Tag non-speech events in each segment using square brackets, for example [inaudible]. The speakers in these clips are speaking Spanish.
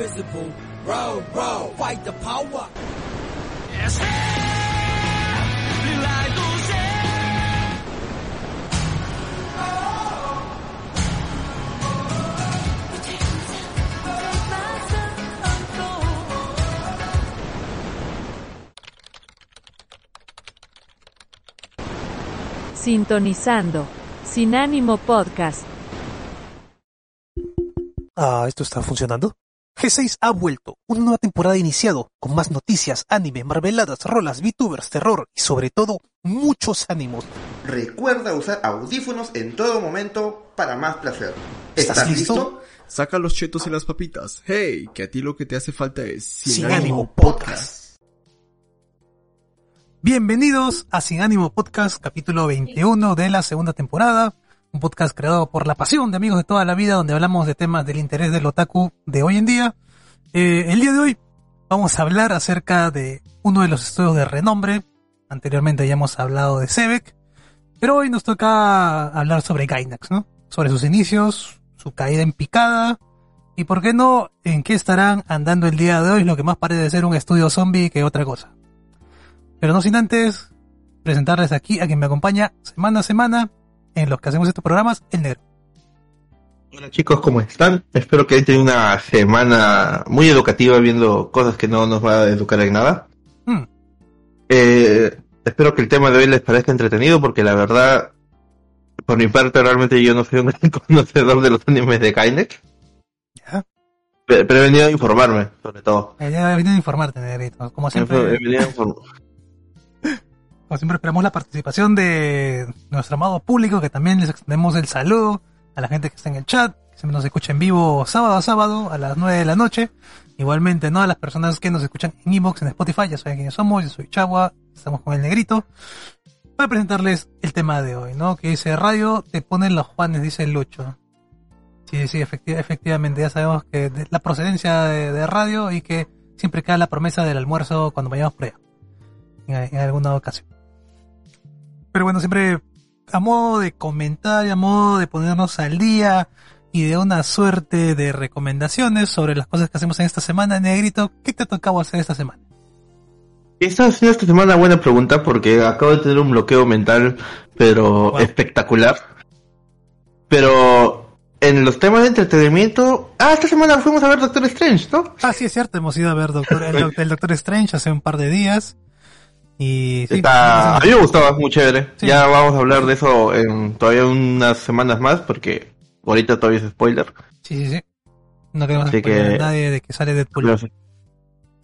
invisible. Row, row, fight the power. Sintonizando. Sin ánimo podcast. Ah, ¿esto está funcionando? G6 ha vuelto, una nueva temporada iniciado, con más noticias, anime, marveladas, rolas, VTubers, terror y sobre todo, muchos ánimos. Recuerda usar audífonos en todo momento para más placer. ¿Estás listo? Saca los chetos y las papitas. Hey, que a ti lo que te hace falta es Sin, ánimo podcast. Bienvenidos a Sin ánimo podcast, capítulo 21 de la segunda temporada. Un podcast creado por la pasión de amigos de toda la vida, donde hablamos de temas del interés del otaku de hoy en día. Eh, el día de hoy vamos a hablar acerca de uno de los estudios de renombre. Anteriormente ya hemos hablado de Sebek, pero hoy nos toca hablar sobre Gainax, ¿no? Sobre sus inicios, su caída en picada, y por qué no, en qué estarán andando el día de hoy, lo que más parece ser un estudio zombie que otra cosa. Pero no sin antes presentarles aquí a quien me acompaña semana a semana en los que hacemos estos programas, el negro. Hola chicos, ¿cómo están? Espero que hayan tenido una semana muy educativa viendo cosas que no nos va a educar en nada. Hmm. Eh, espero que el tema de hoy les parezca entretenido porque la verdad, por mi parte realmente yo no soy un [laughs] gran conocedor de los animes de Kainek. Ya. Pero he venido a informarme, sobre todo. He venido a informarte, negrito. Como He siempre, venido a inform- como siempre esperamos la participación de nuestro amado público, que también les extendemos el saludo a la gente que está en el chat, que siempre nos escucha en vivo sábado a sábado a las 9 de la noche. Igualmente, ¿no? A las personas que nos escuchan en Inbox, en Spotify, ya saben quiénes somos, yo soy Chagua, estamos con el negrito. Para presentarles el tema de hoy, ¿no? Que dice radio, te ponen los Juanes, dice Lucho. Sí, sí, efecti- efectivamente, ya sabemos que de- la procedencia de, radio y que siempre queda la promesa del almuerzo cuando vayamos por allá. En alguna ocasión. Pero bueno, siempre a modo de comentar y a modo de ponernos al día y de una suerte de recomendaciones sobre las cosas que hacemos en esta semana, Negrito, ¿qué te ha tocado hacer esta semana? Esta ha sido esta semana buena pregunta porque acabo de tener un bloqueo mental, pero Wow. espectacular. Pero en los temas de entretenimiento, ah, esta semana fuimos a ver Doctor Strange, ¿no? Ah, sí, es cierto, hemos ido a ver Doctor, el, el Doctor Strange hace un par de días. Y sí, Está, a mí me gustaba, muy chévere. Sí. Ya vamos a hablar de eso en todavía unas semanas más porque ahorita todavía es spoiler. sí, sí, sí. No queremos que- a nadie de que sale Deadpool. Pero sí.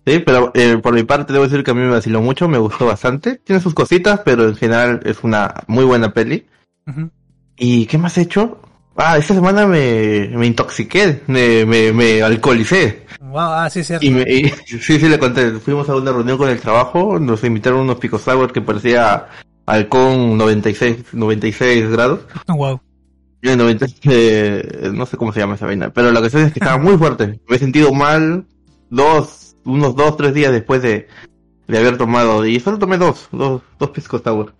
Pero eh, por mi parte debo decir que a mí me vaciló mucho, me gustó bastante. Tiene sus cositas, pero en general es una muy buena peli. ¿Y qué más he hecho? Ah, esta semana me, me intoxiqué, me, me, me alcoholicé. Wow, ah, sí, cierto. Y, me, y- [laughs] sí, sí, le conté. Fuimos a una reunión con el trabajo, nos invitaron unos picos sour que parecía halcón 96, 96 grados. [laughs] Wow. Yo en 90, eh, no sé cómo se llama esa vaina, pero la cuestión es que estaba muy fuerte. Me he sentido mal dos, unos dos, tres días después de, de haber tomado, y solo tomé dos, dos, dos pisco sour.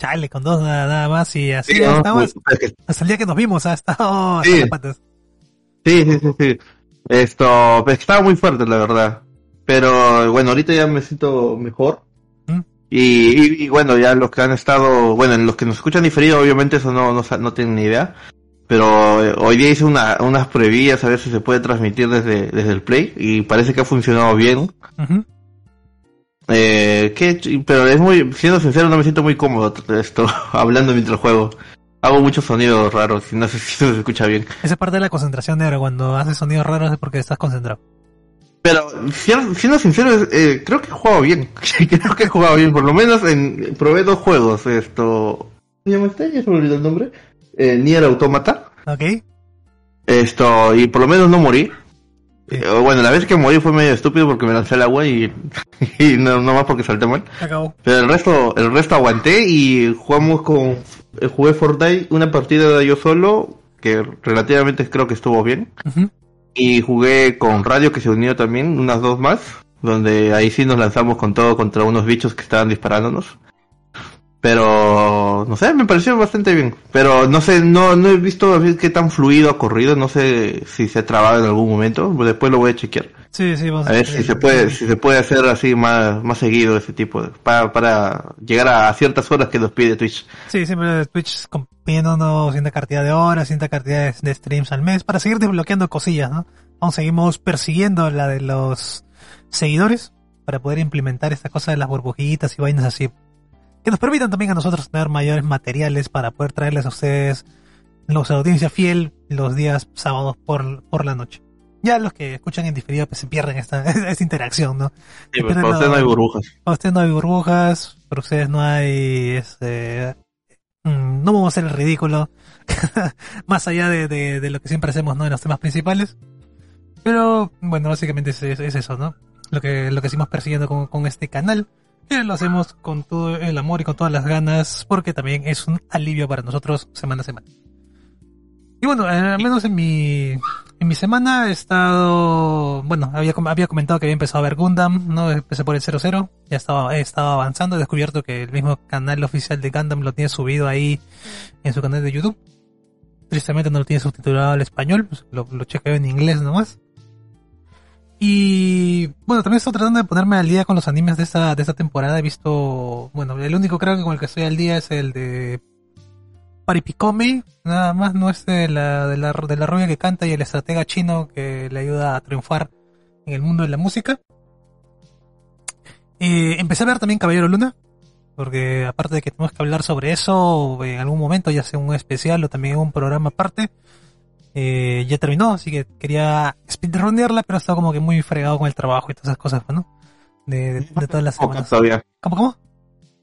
Chale, con dos nada, nada más y así Sí. Pues, que- Hasta el día que nos vimos, ha estado [laughs] hasta Sí. Sí, sí, sí, sí. Esto, pues estaba muy fuerte, la verdad. Pero bueno, ahorita ya me siento mejor. ¿Mm? Y, y, y, bueno, ya los que han estado, bueno, los que nos escuchan diferido, obviamente eso no, no, no tienen ni idea. Pero eh, hoy día hice una, unas pruebillas a ver si se puede transmitir desde, desde el Play y parece que ha funcionado bien. Ujú. Eh, que, pero es muy, siendo sincero, no me siento muy cómodo esto, [laughs] hablando mientras juego. Hago muchos sonidos raros y no sé [laughs] si se escucha bien. Esa es parte de la concentración negro, cuando haces sonidos raros es porque estás concentrado. Pero, si- siendo sincero, eh, creo que he jugado bien. [laughs] creo que he jugado bien. Por lo menos en, probé dos juegos. Esto. ¿Cómo se llama este? Ya se me olvidó el nombre. Eh, Nier Automata. ¿Ok? Esto, y por lo menos no morí. Eh, bueno, la vez que morí fue medio estúpido porque me lancé al agua y, [laughs] y no, no más porque salté mal. Acabó. Pero el resto, el resto aguanté y jugamos con, eh, jugué Fortnite una partida yo solo, que relativamente creo que estuvo bien. Y jugué con Radio que se unió también, unas dos más, donde ahí sí nos lanzamos con todo contra unos bichos que estaban disparándonos. Pero, no sé, me pareció bastante bien. Pero no sé, no, no he visto a ver qué tan fluido ha corrido. No sé si se ha trabado en algún momento. Después lo voy a chequear. Sí, sí, vamos A ver si se puede, si se puede hacer así más, más seguido ese tipo de, para, para llegar a ciertas horas que nos pide Twitch. Sí, siempre Twitch pidiéndonos cierta cantidad de horas, cierta cantidad de, de streams al mes para seguir desbloqueando cosillas, ¿no? Aún seguimos persiguiendo la de los seguidores para poder implementar esta cosa de las burbujitas y vainas así. Que nos permitan también a nosotros tener mayores materiales para poder traerles a ustedes, los audiencia fiel, los días sábados por, por la noche. Ya los que escuchan en diferido pues se pierden esta, [laughs] esta interacción, ¿no? Sí, pues, Pero para no- usted no hay burbujas. Para ustedes no hay burbujas, para ustedes no hay, este, mm, no vamos a hacer el ridículo, [laughs] más allá de, de, de lo que siempre hacemos, ¿no? En los temas principales. Pero, bueno, básicamente es, es- es eso, ¿no? Lo que, lo que seguimos persiguiendo con, con este canal, que lo hacemos con todo el amor y con todas las ganas, porque también es un alivio para nosotros semana a semana. Y bueno, eh, al menos en mi, en mi semana he estado, bueno, había, había comentado que había empezado a ver Gundam, ¿no? Empecé por el 00, ya estaba, he avanzando, he descubierto que el mismo canal oficial de Gundam lo tiene subido ahí en su canal de YouTube. Tristemente no lo tiene subtitulado al español, pues lo, lo chequeo en inglés nomás. Y bueno, también estoy tratando de ponerme al día con los animes de esta, de esta temporada. He visto, bueno, el único creo que con el que estoy al día es el de Paripikome, nada más, no es de la, de la, de la rubia que canta y el estratega chino que le ayuda a triunfar en el mundo de la música. Eh, empecé a ver también Caballero Luna, porque aparte de que tenemos que hablar sobre eso en algún momento, ya sea un especial o también un programa aparte, eh, ya terminó, así que quería speedrunnearla, pero estaba como que muy fregado con el trabajo y todas esas cosas, pues, ¿no? De, de, de todas las semanas. todavía. ¿Cómo, cómo?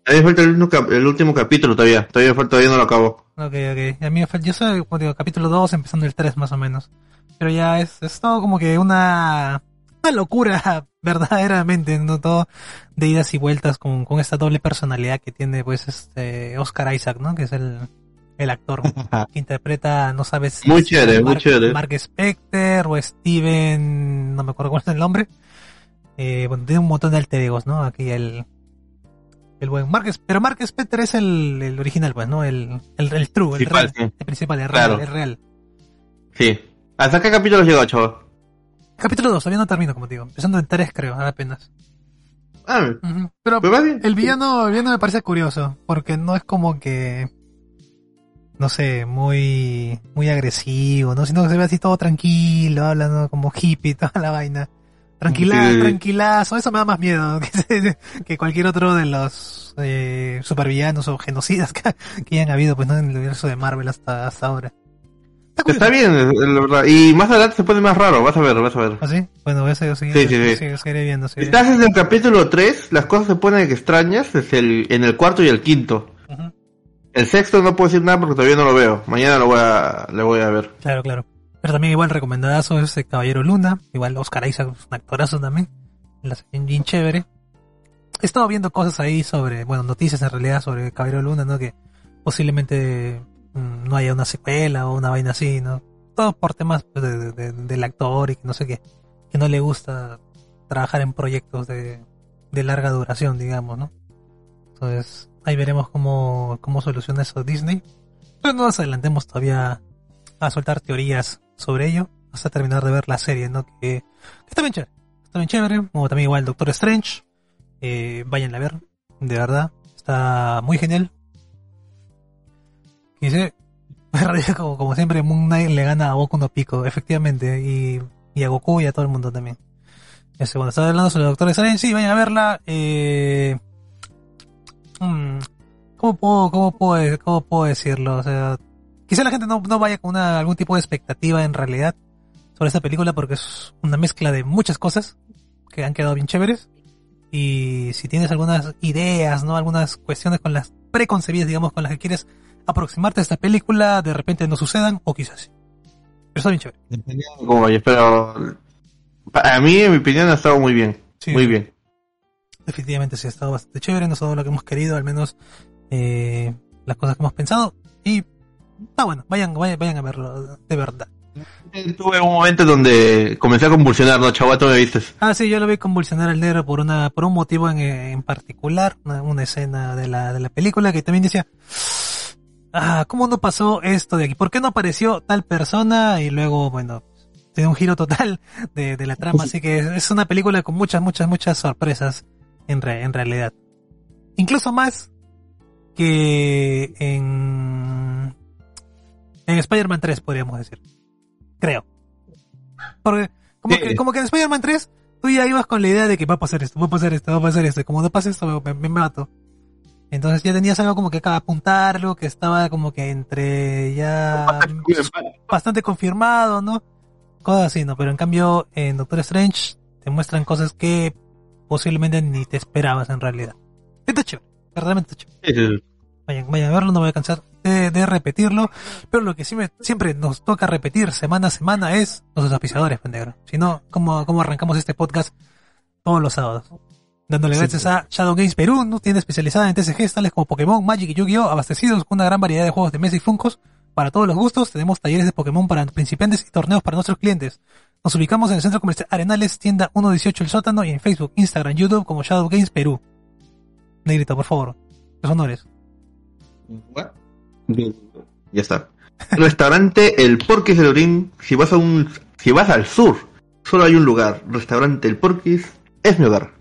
A mí me falta el último, cap- el último capítulo todavía. Todavía falta, todavía no lo acabo. Ok, ok. A mí me falta, yo soy, como digo, capítulo 2, empezando el 3 más o menos. Pero ya es, es todo como que una, una locura, [laughs] verdaderamente, ¿no? Todo de idas y vueltas con, con esta doble personalidad que tiene, pues, este, Oscar Isaac, ¿no? Que es el, el actor [laughs] que interpreta, no sabes si Muy es chévere, muy chévere. Mark Specter o Steven, no me acuerdo cuál es el nombre. Eh, bueno, tiene un montón de alter egos, ¿no? Aquí el, el buen Mark, pero Mark Specter es el, el original, pues, ¿no? El, el, el true, el Principal, real, sí. el principal, el real, Claro. el real. Sí. ¿Hasta qué capítulo llegó, chaval? Capítulo 2, todavía no termino, como te digo. Empezando en 3, creo, apenas. Ah. Pero bien. el villano, el villano me parece curioso, porque no es como que, no sé, muy, muy agresivo, ¿no? Sino que se ve así todo tranquilo, hablando como hippie, [laughs] toda la vaina. Tranquila, Sí. tranquilazo, eso me da más miedo [laughs] que, que cualquier otro de los eh, supervillanos o genocidas que, que hayan habido, pues, ¿no? En el universo de Marvel hasta, hasta ahora. Está bien, la verdad. Y más adelante se pone más raro, vas a ver, vas a ver. ¿Ah, sí? Bueno, eso yo sí, Sí, sí, sí. seguiré viendo. Seguiré estás en el capítulo 3, las cosas se ponen extrañas desde el, en el cuarto y el quinto. El sexto no puedo decir nada porque todavía no lo veo. Mañana lo voy a, le voy a ver. Claro, claro. Pero también igual recomendadazo es Caballero Luna. Igual Oscar Isaac un actorazo también. La hace bien, chévere. He estado viendo cosas ahí sobre, bueno, noticias en realidad sobre Caballero Luna, ¿no? Que posiblemente mm, no haya una secuela o una vaina así, ¿no? Todo por temas pues, de- de- del actor y que no sé qué. Que no le gusta trabajar en proyectos de, de larga duración, digamos, ¿no? Entonces, ahí veremos cómo, cómo soluciona eso Disney. Pero no nos adelantemos todavía a soltar teorías sobre ello hasta terminar de ver la serie, ¿no? Que, está bien chévere. Está bien chévere. Como también igual Doctor Strange. Eh, vayan a ver. De verdad. Está muy genial. Y [laughs] dice, como, como siempre, Moon Knight le gana a Goku no Pico, efectivamente. Y, y a Goku y a todo el mundo también. Este, bueno, estaba hablando sobre Doctor Strange. Sí, vayan a verla. Eh, mm, ¿Cómo puedo, cómo puedo, cómo puedo decirlo? O sea, quizá la gente no, no vaya con una, algún tipo de expectativa en realidad sobre esta película porque es una mezcla de muchas cosas que han quedado bien chéveres. Y si tienes algunas ideas, ¿no? Algunas cuestiones con las preconcebidas, digamos, con las que quieres aproximarte a esta película, de repente no sucedan, o quizás sí. Pero está bien chévere. Dependiendo de cómo vaya, pero a mí, en mi opinión, ha estado muy bien. Sí. Muy bien. Definitivamente sí ha estado bastante chévere, no es todo lo que hemos querido, al menos eh, las cosas que hemos pensado. Y está bueno, vayan, vayan, vayan a verlo, de verdad. Tuve un momento donde comencé a convulsionar, ¿no, chavato? ¿Me viste? Ah, sí, yo lo vi convulsionar al negro por una, por un motivo en, en particular, una, una escena de la, de la película que también decía, ah, ¿cómo no pasó esto de aquí? ¿Por qué no apareció tal persona? Y luego, bueno, tiene un giro total de, de la trama, así que es una película con muchas, muchas, muchas sorpresas en, re- en realidad. Incluso más que en, en Spider-Man 3, podríamos decir. Creo. Porque, como, Sí. que, como que en Spider-Man 3, tú ya ibas con la idea de que va a pasar esto, va a pasar esto, va a pasar esto, y como no pasa esto, me, me mato. Entonces ya tenías algo como que acá apuntarlo, que estaba como que entre ya bastante confirmado, ¿no? Cosas así, ¿no? Pero en cambio, en Doctor Strange te muestran cosas que posiblemente ni te esperabas en realidad. Está chévere, está chévere. Vayan, vayan a verlo, no voy a cansar de, de repetirlo. Pero lo que me, siempre nos toca repetir semana a semana es los auspiciadores, pendejo. Si no, ¿cómo, ¿cómo arrancamos este podcast todos los sábados? Dándole Sí, gracias a Shadow Games Perú, ¿no? tienda especializada en TCGs tales como Pokémon, Magic y Yu-Gi-Oh! abastecidos con una gran variedad de juegos de mesa y funcos. Para todos los gustos, tenemos talleres de Pokémon para principiantes y torneos para nuestros clientes. Nos ubicamos en el Centro Comercial Arenales, tienda 118 El Sótano y en Facebook, Instagram, YouTube como Shadow Games Perú. Negrito, por favor. Los honores. What? Ya está. [laughs] Restaurante El Porquis de Lorín. Si vas a un, si vas al sur, solo hay un lugar. Restaurante El Porquis es mi hogar.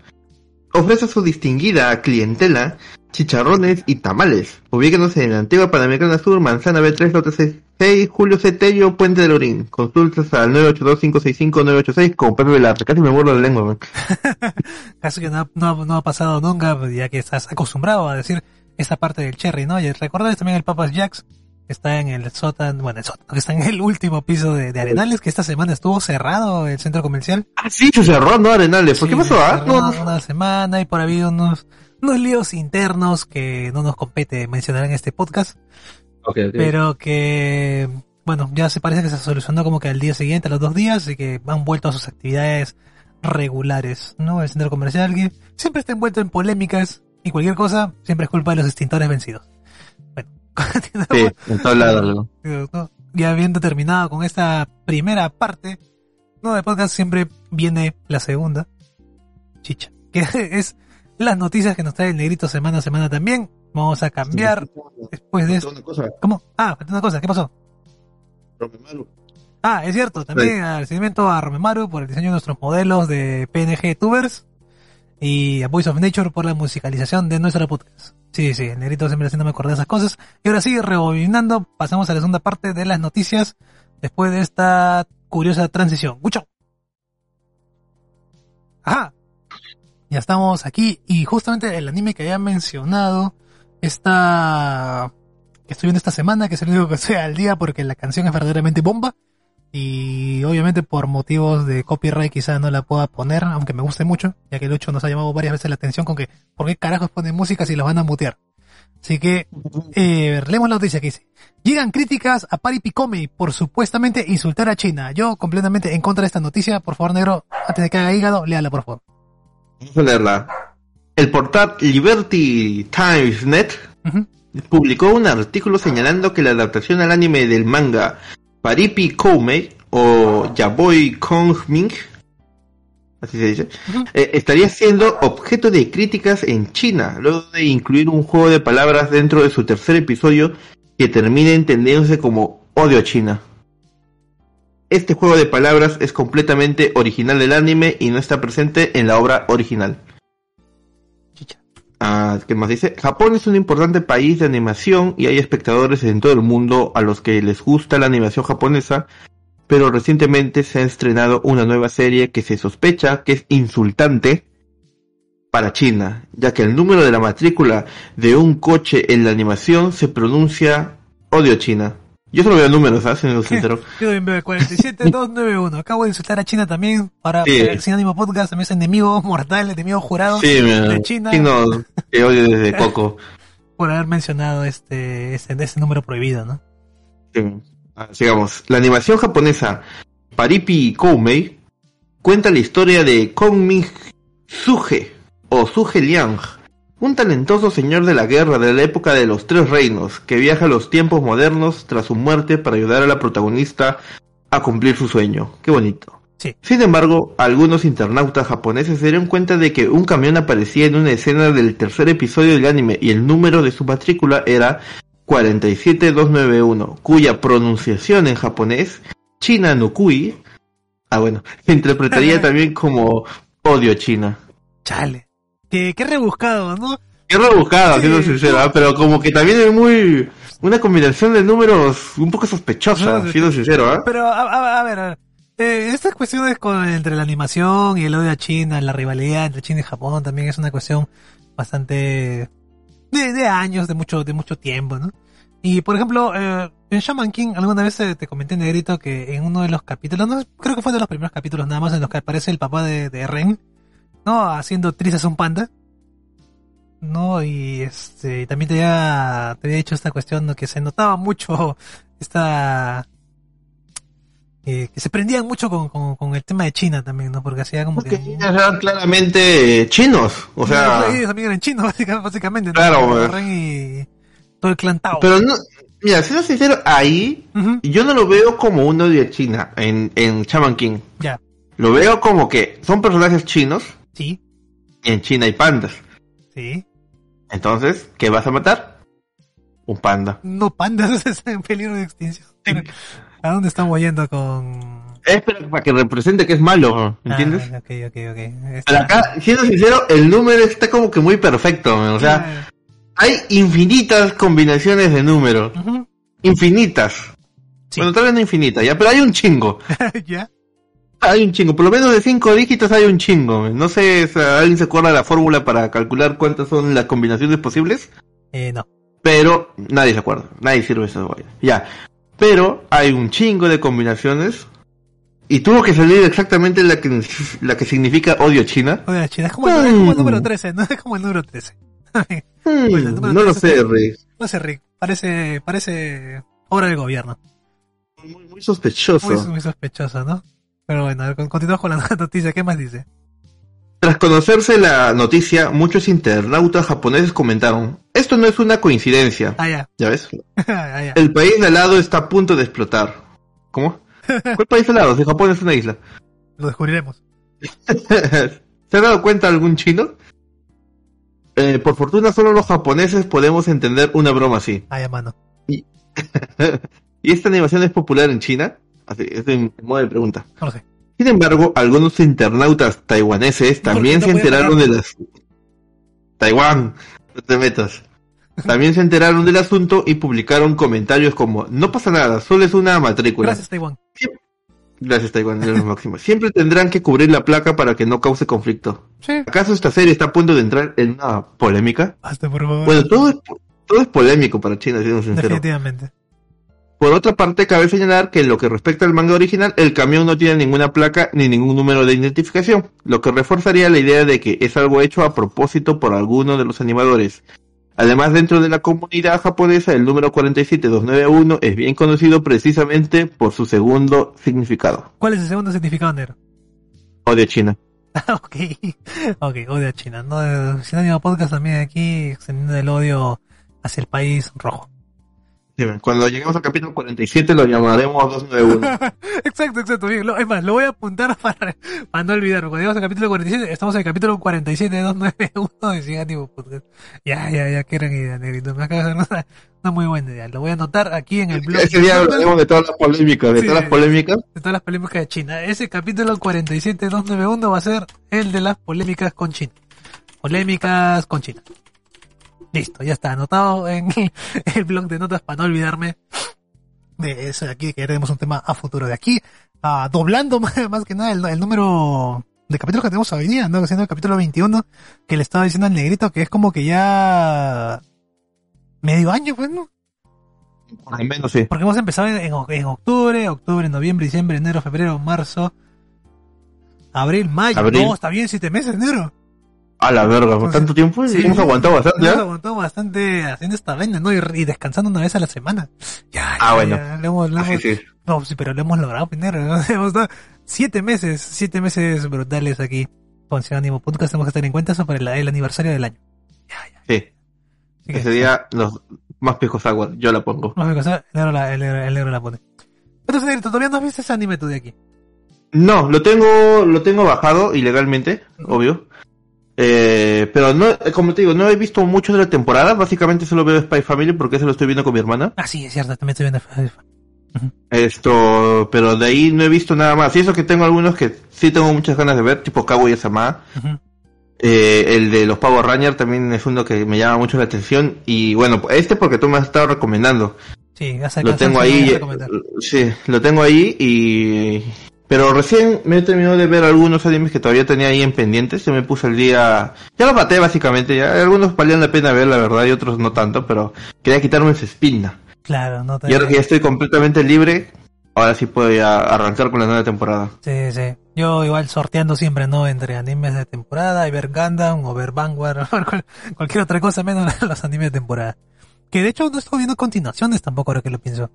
Ofrece a su distinguida clientela chicharrones y tamales. Ubíquenos en la antigua Panamericana Sur, Manzana B3, Lote 6, Julio C. Tello, Puente de Lorín. Consultas al 982-565-986 con Pepe Velarde. Casi me muero la lengua, man. [laughs] Casi que no, ha- no, ha- no ha pasado nunca, ya que estás acostumbrado a decir esa parte del cherry, ¿no? Y recordarles también el Papas Jacks, que está en el sótano, bueno, el sótano, que está en el último piso de, de Arenales, que esta semana estuvo cerrado el centro comercial. Ah, sí, se cerró, ¿no, Arenales? ¿Por qué pasó? Ah, no. Una semana y por ahí unos, unos líos internos que no nos compete mencionar en este podcast, Ok, ok. pero que, bueno, ya se parece que se solucionó como que al día siguiente, a los dos días, y que han vuelto a sus actividades regulares, ¿no? El centro comercial que siempre está envuelto en polémicas y cualquier cosa siempre es culpa de los extintores vencidos. Bueno, [laughs] continuamos. Sí, en todos lados. Ya habiendo terminado con esta primera parte, no de podcast siempre viene la segunda, chicha, [laughs] que es las noticias que nos trae el negrito semana a semana también. Vamos a cambiar después de cosa, ¿Cómo? Ah, falta una cosa, ¿qué pasó? Romemaru. Ah, es cierto, también agradecimiento a Romemaru por el diseño de nuestros modelos de PNG Tubers y a Voice of Nature por la musicalización de nuestro podcast. Sí, sí, el negrito siempre haciéndome acordar de esas cosas. Y ahora sí, rebobinando, pasamos a la segunda parte de las noticias después de esta curiosa transición. ¡Mucho! Ajá. Ya estamos aquí y justamente el anime que había mencionado está que estoy viendo esta semana, que es el único que estoy al día porque la canción es verdaderamente bomba. Y obviamente por motivos de copyright quizá no la pueda poner, aunque me guste mucho, ya que Lucho nos ha llamado varias veces la atención con que, ¿por qué carajos ponen música si los van a mutear? Así que, eh, leemos la noticia que dice, llegan críticas a Pari Picome por supuestamente insultar a China. Yo completamente en contra de esta noticia, por favor negro, antes de que haga hígado, léala por favor. Vamos a leerla. El portal Liberty Times Net publicó un artículo señalando que la adaptación al anime del manga Paripi Koumei o Yaboy Kongming así se dice, eh, estaría siendo objeto de críticas en China, luego de incluir un juego de palabras dentro de su tercer episodio que termina entendiéndose como odio a China. Este juego de palabras es completamente original del anime y no está presente en la obra original. Ah, ¿Qué más dice? Japón es un importante país de animación y hay espectadores en todo el mundo a los que les gusta la animación japonesa, pero recientemente se ha estrenado una nueva serie que se sospecha que es insultante para China, ya que el número de la matrícula de un coche en la animación se pronuncia odio China. Yo solo veo números, ¿sabes? Siendo sincero. Yo también veo 47291. Acabo de insultar a China también. Para Sí. el Sin Ánimo Podcast también es enemigo mortal, enemigo jurado Sí, de China signos que odio desde [laughs] Coco. por haber mencionado este, este, este número prohibido, ¿no? Sí. Ah, sigamos. La animación japonesa Paripi Koumei cuenta la historia de Kongming Suge o Suge Liang, un talentoso señor de la guerra de la época de los Tres Reinos que viaja a los tiempos modernos tras su muerte para ayudar a la protagonista a cumplir su sueño. Qué bonito. Sí. Sin embargo, algunos internautas japoneses se dieron cuenta de que un camión aparecía en una escena del tercer episodio del anime y el número de su matrícula era 47291, cuya pronunciación en japonés, China no Kui, ah bueno, [laughs] interpretaría [laughs] también como odio China. Chale. Qué, qué rebuscado, ¿no? Qué rebuscado, Sí. siendo sincero, ¿ah? pero como que también es muy... Una combinación de números un poco sospechosa, No, siendo sincero, ¿ah? Pero, a, a- a ver, a ver. Eh, estas cuestiones con, entre la animación y el odio a China, la rivalidad entre China y Japón también es una cuestión bastante de, de años, de mucho, de mucho tiempo, ¿no? Y por ejemplo, eh, en Shaman King, alguna vez te, te comenté negrito que en uno de los capítulos, no, creo que fue de los primeros capítulos nada más en los que aparece el papá de, de Ren, ¿no? Haciendo trizas a un panda. No, y este, también te había, te había dicho esta cuestión ¿no? que se notaba mucho [laughs] esta, eh, que se prendían mucho con, con, con el tema de China también, ¿no? Porque hacía como Porque que... eran claramente chinos, o sea... ellos también eran chinos, [laughs] básicamente. Claro, pues. Y todo el clan Tao. Pero no, mira, siendo sincero, ahí yo no lo veo como un odio a China en, en Shaman King. Ya, Lo veo como que son personajes chinos sí, y en China hay pandas. sí. Entonces, ¿qué vas a matar? Un panda. No pandas [laughs] están en peligro de extinción. ¿A dónde estamos yendo con...? Es para, que represente que es malo, ¿entiendes? Ah, ok, ok, ok. Está- Pero acá, siendo sincero, el número está como que muy perfecto, o sea, hay infinitas combinaciones de números. Infinitas. Sí. Bueno, tal vez no infinitas, ya, pero hay un chingo. [laughs] ya. Hay un chingo, por lo menos de cinco dígitos hay un chingo. No sé, ¿alguien se acuerda de la fórmula para calcular cuántas son las combinaciones posibles? Eh, no. Pero nadie se acuerda, nadie sirve esa vaina. Ya, pero hay un chingo de combinaciones y tuvo que salir exactamente la que, la que significa odio China. Oye, China, es como, el, es como el número 13, ¿no? [laughs] Es como el número 13. Hmm, [laughs] Pues el número no lo sé, Rick. No sé, Rick. Parece, parece obra del gobierno. Muy, muy sospechoso. Muy, muy sospechoso, ¿no? Pero bueno, a ver, con- continuamos con la [laughs] noticia. ¿Qué más dice? Tras conocerse la noticia, muchos internautas japoneses comentaron, esto no es una coincidencia. Ah, ya. ¿Ya ves? [laughs] ah, ya. El país de al lado está a punto de explotar. ¿Cómo? [laughs] ¿Cuál país de al lado? Si Japón es una isla. Lo descubriremos. ¿Se ha dado cuenta algún chino? Eh, por fortuna solo los japoneses podemos entender una broma así. Ah, ya, mano. ¿Y esta animación es popular en China? Así, es en modo de pregunta. No lo sé. Sin embargo, algunos internautas taiwaneses también se enteraron de pagarlo? las... Taiwán, no te metas. [laughs] También se enteraron del asunto y publicaron comentarios como, no pasa nada, solo es una matrícula. Gracias, Taiwán. Gracias, Taiwán, eres lo máximo. [laughs] Siempre tendrán que cubrir la placa para que no cause conflicto. Sí. ¿Acaso esta serie está a punto de entrar en una polémica? Basta, por favor. Bueno, todo es, todo es polémico para China, siendo sincero. Definitivamente. Por otra parte, cabe señalar que en lo que respecta al manga original, el camión no tiene ninguna placa ni ningún número de identificación, lo que reforzaría la idea de que es algo hecho a propósito por alguno de los animadores. Además, dentro de la comunidad japonesa, el número 47291 es bien conocido precisamente por su segundo significado. ¿Cuál es el segundo significado negro? Odio China. [laughs] ok. Ok, odio a China. No, Eh, Podcast también aquí extendiendo el odio hacia el país rojo. Cuando lleguemos al capítulo 47 lo llamaremos 291. [laughs] exacto, exacto. Bien. Lo- es más, lo voy a apuntar [laughs] para, para no olvidarlo. Cuando lleguemos al capítulo 47, estamos en el capítulo 47 de 291 de Sinónimo Podcast. Ya, ya, ya, qué gran idea, negrito. Me acabas de dar una, una muy buena idea. Lo voy a anotar aquí en el blog. Ese día hablaremos de todas las polémicas, de Sí. todas las polémicas. de todas las polémicas de China. Ese capítulo 47-291 va a ser el de las polémicas con China. Polémicas con China. Listo, ya está anotado en [laughs] el blog de notas para no olvidarme de eso de aquí, que tenemos un tema a futuro de aquí, ah, doblando [laughs] más, más que nada el, el número de capítulos que tenemos hoy día, ¿no? Siendo el capítulo 21, que le estaba diciendo al negrito que es como que ya medio año, pues, ¿no? Al menos sí. Porque hemos empezado en octubre, octubre, noviembre, diciembre, enero, febrero, marzo, abril, mayo. Abril. No, está bien, siete meses, enero. A la verga, por tanto tiempo Sí. hemos aguantado bastante, Hemos ¿ya? aguantado bastante haciendo esta vaina, ¿no? Y, y descansando una vez a la semana. Ya, Ah, ya, bueno. ya, lo hemos, lo Ah, sí, hemos- sí. no, sí, pero lo hemos logrado, enero. ¿no? Hemos dado siete meses, siete meses brutales aquí. Con Sinónimo Podcast tenemos que tener en cuenta eso para el, el aniversario del año. Ya, ya. Sí. Ese día los más pijos agua, yo la pongo. Sé qué cosa, el negro la, el negro- el negro la pone. Entonces, Negrito, todavía no has visto ese anime tú de aquí. No, lo tengo, lo tengo bajado ilegalmente, obvio. Eh, pero no, eh, como te digo, no he visto mucho de la temporada. Básicamente solo veo Spy Family porque se lo estoy viendo con mi hermana. Ah, sí, es cierto, también estoy viendo. Esto, pero de ahí no he visto nada más. Y eso que tengo algunos que sí tengo muchas ganas de ver, tipo Kaguya-sama. Ujú. Eh, el de los Power Rangers también es uno que me llama mucho la atención. Y bueno, este porque tú me has estado recomendando. Sí, hasta Lo tengo ahí, eh, sí, lo tengo ahí y... Pero recién me he terminado de ver algunos animes que todavía tenía ahí en pendientes, se me puse el día... Ya lo maté básicamente, ya algunos valían la pena ver la verdad y otros no tanto, pero quería quitarme esa espina. Claro, no te... Y ahora que ya estoy completamente libre, ahora sí puedo ya arrancar con la nueva temporada. Sí, sí. Yo igual sorteando siempre, ¿no? Entre animes de temporada y ver Gundam o ver Vanguard [laughs] o ver cual- cualquier otra cosa menos [laughs] los animes de temporada. Que de hecho no estoy viendo continuaciones tampoco ahora que lo pienso.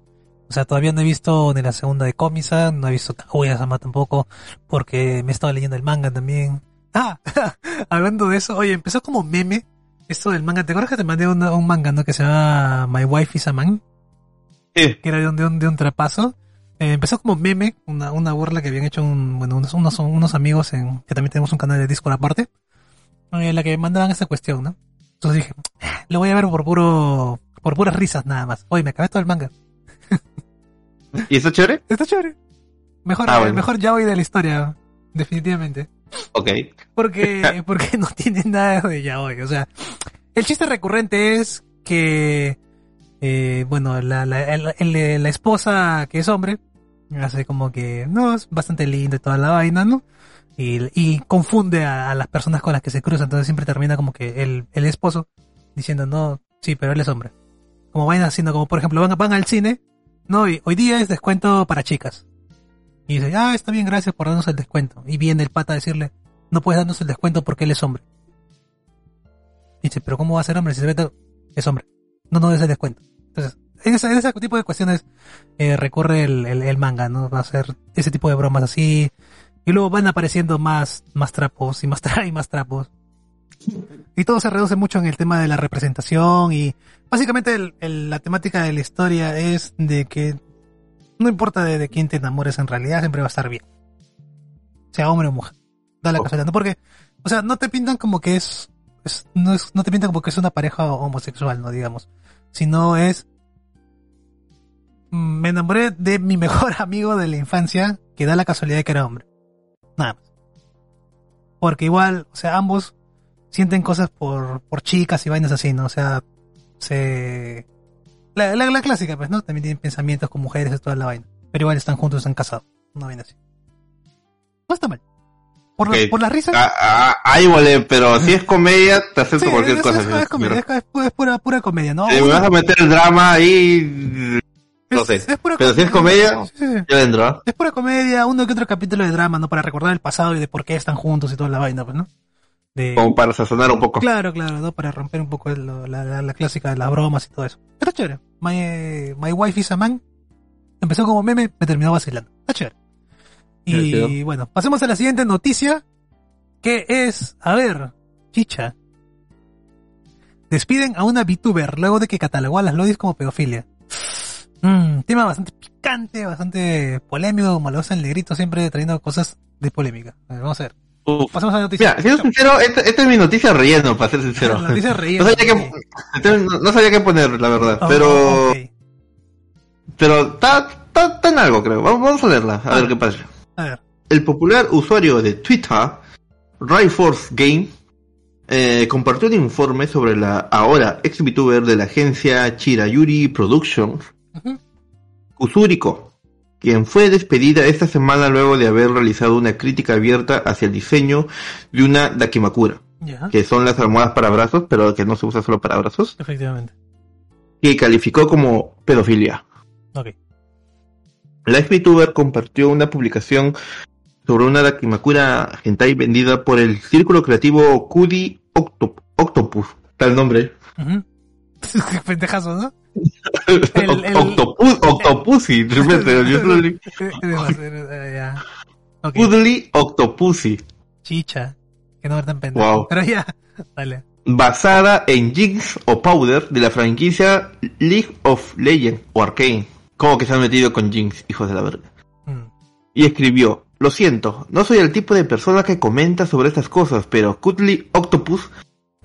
O sea, todavía no he visto ni la segunda de Komisa, no he visto Kaguya-sama tampoco, porque me he estado leyendo el manga también. Ah, [laughs] hablando de eso, oye, empezó como meme esto del manga. ¿Te acuerdas que te mandé un, un manga, no? Que se llama My Wife is a Man? Sí, que era de un, de un, de un trapazo. Eh, empezó como meme, una, una burla que habían hecho un, bueno, unos, unos, unos amigos en, que también tenemos un canal de Discord aparte, en la que mandaban esa cuestión, ¿no? Entonces dije, "Ah, lo voy a ver por puro, por puras risas nada más. Oye, me acabé todo el manga. [laughs] ¿y eso chévere? Está chévere. Mejor, Ah, el bueno. mejor yaoi de la historia, definitivamente. Ok. Porque, [laughs] porque no tiene nada de yaoi. O sea, el chiste recurrente es que, eh, bueno, la, la, el- el- la esposa que es hombre, hace como que, no, es bastante lindo y toda la vaina, ¿no? Y, y confunde a, a las personas con las que se cruza, entonces siempre termina como que el, el esposo diciendo, no, sí, pero él es hombre. Como vayan haciendo, como por ejemplo, van, van al cine, no, hoy día es descuento para chicas. Y dice, ah, está bien, gracias por darnos el descuento. Y viene el pata a decirle, no puedes darnos el descuento porque él es hombre. Dice, pero ¿cómo va a ser hombre si se todo? Es hombre. No nos des el descuento. Entonces, en ese, en ese tipo de cuestiones eh, recurre el, el, el manga, ¿no? Va a ser ese tipo de bromas así. Y luego van apareciendo más, más trapos y más, tra [laughs] y más trapos. Y todo se reduce mucho en el tema de la representación y básicamente el- el- la temática de la historia es de que no importa de, de quién te enamores en realidad, siempre va a estar bien. Sea hombre o mujer. Da la Oh. casualidad, ¿no? Porque, o sea, no te pintan como que es, es- no es, no te pintan como que es una pareja homosexual, no digamos. Sino es, mm, me enamoré de mi mejor [laughs] amigo de la infancia, que da la casualidad de que era hombre. Nada más. Porque igual, o sea, ambos sienten cosas por, por chicas y vainas así, ¿no? O sea, se... La, la, la clásica, pues, ¿no? También tienen pensamientos con mujeres y toda la vaina. Pero igual están juntos, están casados. Una vaina así. No está mal. Por, la- Ok. por las risas... Ah, ah, ahí vale, pero si es comedia, te acepto sí, cualquier es, cosa. es- es comedia, es, es pu- es pura, pura comedia, ¿no? Si me vas a meter el drama ahí, no sé. es pura Pero si es comedia, Sí, sí. yo entro. ¿ah? Es pura comedia, uno que otro capítulo de drama, ¿no? Para recordar el pasado y de por qué están juntos y toda la vaina, pues, ¿no? De... Como para sazonar un poco. Claro, claro, ¿no? Para romper un poco el- la, la, la clásica de las bromas y todo eso. Está chévere. My, eh, my Wife is a Man empezó como meme, me terminó vacilando. Está chévere. Y bueno, pasemos a la siguiente noticia, que es, a ver, chicha. Despiden a una VTuber luego de que catalogó a las lodis como pedofilia. Mm, tema bastante picante, bastante polémico, como lo usa el negrito, siempre trayendo cosas de polémica. A ver, vamos a ver. Uf. Pasemos a la noticia. Mira, siendo sincero, esta, esta es mi noticia relleno, para ser sincero. La noticia relleno, No sabía, sí. qué, no, no sabía qué poner, la verdad. Oh, pero, pero está, está, está en algo, creo. Vamos, vamos a leerla, a Ah. ver qué pasa. A ver. El popular usuario de Twitter, Rayforce Game, eh, compartió un informe sobre la ahora ex VTuber de la agencia Chirayuri Productions. Kusuriko, quien fue despedida esta semana luego de haber realizado una crítica abierta hacia el diseño de una Dakimakura, que son las almohadas para brazos, pero que no se usa solo para brazos, efectivamente. que calificó como pedofilia. Ok. La VTuber compartió una publicación sobre una Dakimakura hentai vendida por el círculo creativo Kudi Octop- Octopus, tal nombre. [laughs] Qué pendejazo, ¿no? El- el- Octopus, Octopussy, [laughs] Eh, ya. Ok. Kudli Octopussy, Chicha. Que no tan pendejo. Wow. Pero ya, dale. basada en Jinx o Powder de la franquicia League of Legends o Arcane, Como que se han metido con Jinx, hijos de la verga. Mm. Y escribió, lo siento, no soy el tipo de persona que comenta sobre estas cosas, pero Kutli Octopus,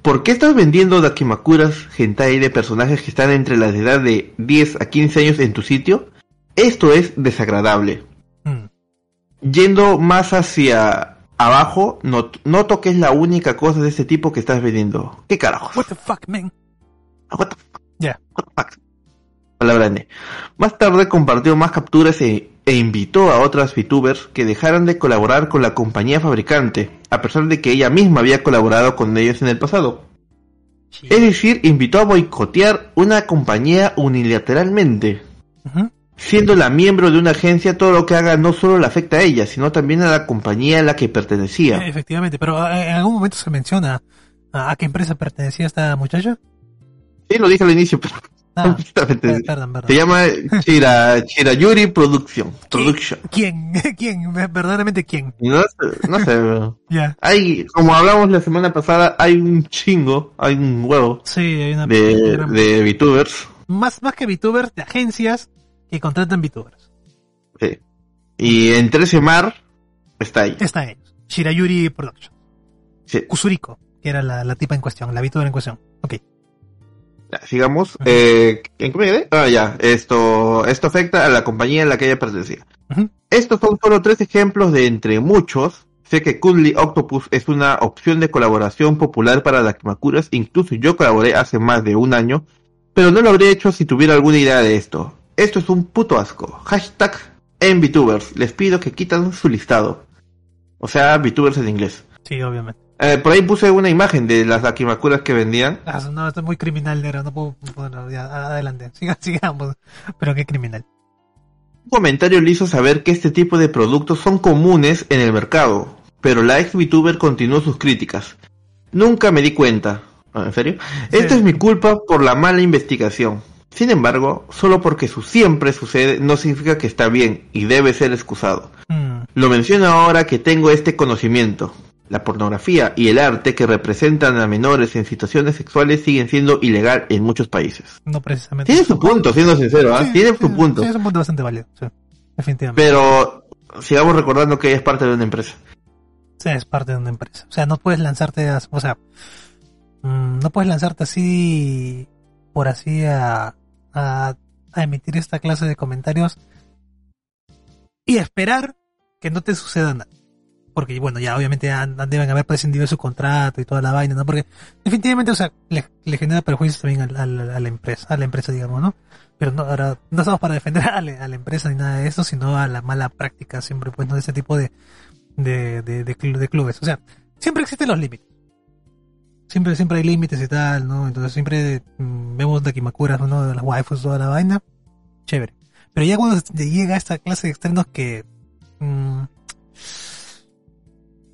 ¿por qué estás vendiendo Dakimakuras hentai de personajes que están entre la edad de 10 a 15 años en tu sitio? Esto es desagradable. Mm. Yendo más hacia abajo, not- noto que es la única cosa de este tipo que estás vendiendo. ¿Qué carajos? What the fuck, man? What the fuck? Ya. What the fuck? Palabra N. Más tarde compartió más capturas e, e invitó a otras VTubers que dejaran de colaborar con la compañía fabricante, a pesar de que ella misma había colaborado con ellos en el pasado. Es decir, invitó a boicotear una compañía unilateralmente. Siendo la miembro de una agencia, todo lo que haga no solo le afecta a ella, sino también a la compañía a la que pertenecía. Eh, Efectivamente, pero eh, en algún momento se menciona a, a qué empresa pertenecía esta muchacha. Sí, lo dije al inicio, pero Ah, perdón, perdón. se llama Chira, Chirayuri Production. Production. ¿Quién? [laughs] ¿Quién? Verdaderamente quién. No sé, no sé. [laughs] Ya. Hay, como hablamos la semana pasada, hay un chingo, hay un huevo Sí, hay una de, gran- de VTubers. más, más que VTubers, de agencias que contratan VTubers. Sí. Y en 13 Mar está ahí. Está ellos. Shirayuri Production. Sí. Kusuriko, que era la, la tipa en cuestión, la VTuber en cuestión. Ok. Ya, sigamos. Eh, ¿En qué me quedé? Ah, ya. Esto, esto afecta a la compañía en la que ella pertenecía. Estos son solo tres ejemplos de entre muchos. Sé que Kudli Octopus es una opción de colaboración popular para las Makuras. Incluso yo colaboré hace más de un año. Pero no lo habría hecho si tuviera alguna idea de esto. Esto es un puto asco. Hashtag en VTubers. Les pido que quitan su listado. O sea, VTubers en inglés. Sí, obviamente. Eh, por ahí puse una imagen de las que vendían. Ah, no, esto es muy criminal, negro. No puedo. Bueno, ya, adelante. [laughs] Siga- sigamos. Pero qué criminal. Un comentario le hizo saber que este tipo de productos son comunes en el mercado, pero la ex VTuber continuó sus críticas. Nunca me di cuenta. Ah, ¿En serio? Sí. Esta es mi culpa por la mala investigación. Sin embargo, solo porque su siempre sucede no significa que está bien y debe ser excusado. Mm, Lo menciono ahora que tengo este conocimiento. La pornografía y el arte que representan a menores en situaciones sexuales siguen siendo ilegal en muchos países. no precisamente. Tiene su punto, siendo sincero, ¿ah? Sí, Tiene sí, su punto. Sí, es un punto bastante válido. Sí, definitivamente. Pero sigamos recordando que ella es parte de una empresa. Sí, es parte de una empresa. O sea, no puedes lanzarte, a- o sea, mm, no puedes lanzarte así, por así, a, a, a emitir esta clase de comentarios y esperar que no te suceda nada. Porque, bueno, ya obviamente han- deben haber prescindido de su contrato y toda la vaina, ¿no? Porque definitivamente, o sea, le, genera perjuicios también a, la empresa, a la empresa, digamos, ¿no? Pero no, ahora, no estamos para defender a la, empresa ni nada de eso, sino a la mala práctica siempre, pues, ¿no? De ese tipo de, de, de, de, clu- de clubes. O sea, siempre existen los límites. Siempre, siempre hay límites y tal, ¿no? Entonces siempre mm, vemos de Kimakuras, ¿no? De las waifus, toda la vaina. Chévere. Pero ya cuando llega esta clase de extremos que... mm,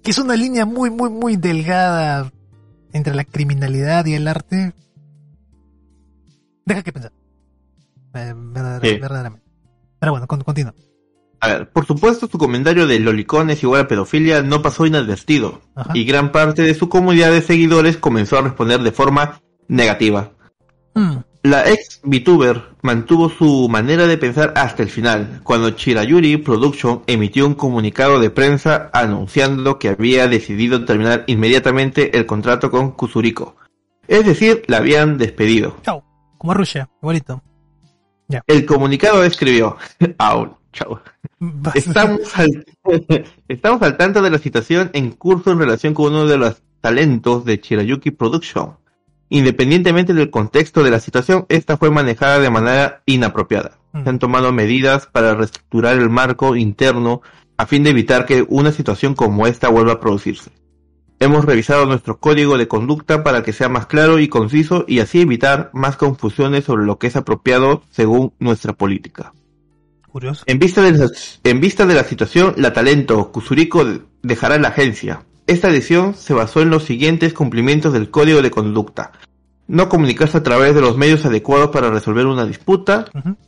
que es una línea muy, muy, muy delgada entre la criminalidad y el arte. Deja que pensar. Eh, Sí. verdaderamente. Pero bueno, con- continúa. A ver, por supuesto su comentario de lolicones igual a pedofilia no pasó inadvertido Ajá. y gran parte de su comunidad de seguidores comenzó a responder de forma negativa. Mm, La ex VTuber mantuvo su manera de pensar hasta el final, cuando Chirayuri Production emitió un comunicado de prensa anunciando que había decidido terminar inmediatamente el contrato con Kusuriko. Es decir, la habían despedido. chao. Como a Rusia, igualito. El comunicado escribió, [laughs] aún, chao. [laughs] Estamos al, [laughs] estamos al tanto de la situación en curso en relación con uno de los talentos de Chirayuki Production. Independientemente del contexto de la situación, esta fue manejada de manera inapropiada. Se han tomado medidas para reestructurar el marco interno a fin de evitar que una situación como esta vuelva a producirse. Hemos revisado nuestro código de conducta para que sea más claro y conciso y así evitar más confusiones sobre lo que es apropiado según nuestra política. Curioso. En vista, de la, en vista de la situación, la talento Kusuriko dejará la agencia. Esta decisión se basó en los siguientes cumplimientos del código de conducta. No comunicarse a través de los medios adecuados para resolver una disputa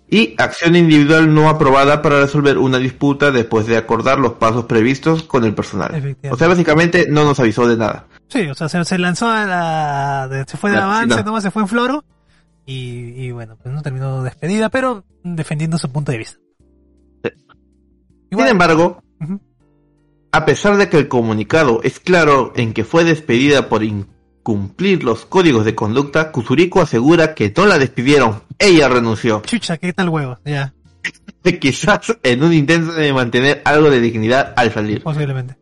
y acción individual no aprobada para resolver una disputa después de acordar los pasos previstos con el personal. O sea, básicamente no nos avisó de nada. Sí, o sea, se, se lanzó a la... se fue de avance, nomás se fue en floro Y, y bueno, pues no terminó despedida, pero defendiendo su punto de vista. Sí. Igual- Sin embargo, a pesar de que el comunicado es claro en que fue despedida por incumplir los códigos de conducta, Kusuriko asegura que no la despidieron, ella renunció. Chucha, ¿qué tal huevo? Ya, [laughs] Quizás en un intento de mantener algo de dignidad al salir. posiblemente.